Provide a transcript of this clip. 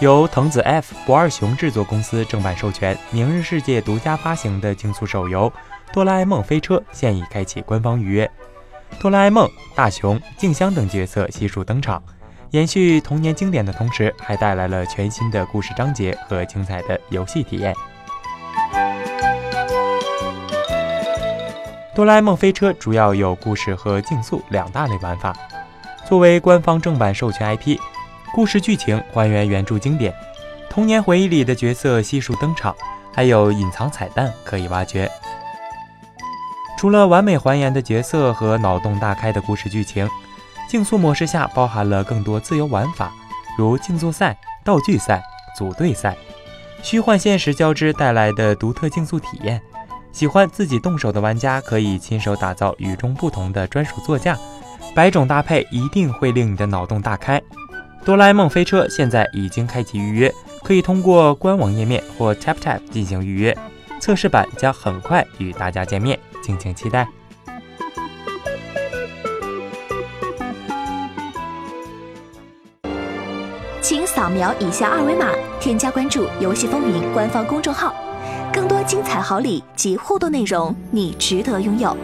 由藤子 F 不二雄制作公司正版授权，明日世界独家发行的竞速手游《哆啦 A 梦飞车》现已开启官方预约。哆啦 A 梦、大雄、静香等角色悉数登场，延续童年经典的同时，还带来了全新的故事章节和精彩的游戏体验。哆啦 A 梦飞车主要有故事和竞速两大类玩法。作为官方正版授权 IP，故事剧情还原原著经典，童年回忆里的角色悉数登场，还有隐藏彩蛋可以挖掘。除了完美还原的角色和脑洞大开的故事剧情，竞速模式下包含了更多自由玩法，如竞速赛、道具赛、组队赛，虚幻现实交织带来的独特竞速体验。喜欢自己动手的玩家可以亲手打造与众不同的专属座驾，百种搭配一定会令你的脑洞大开。哆啦 A 梦飞车现在已经开启预约，可以通过官网页面或 Tap Tap 进行预约，测试版将很快与大家见面，敬请期待。请扫描以下二维码，添加关注“游戏风云”官方公众号。更多精彩好礼及互动内容，你值得拥有。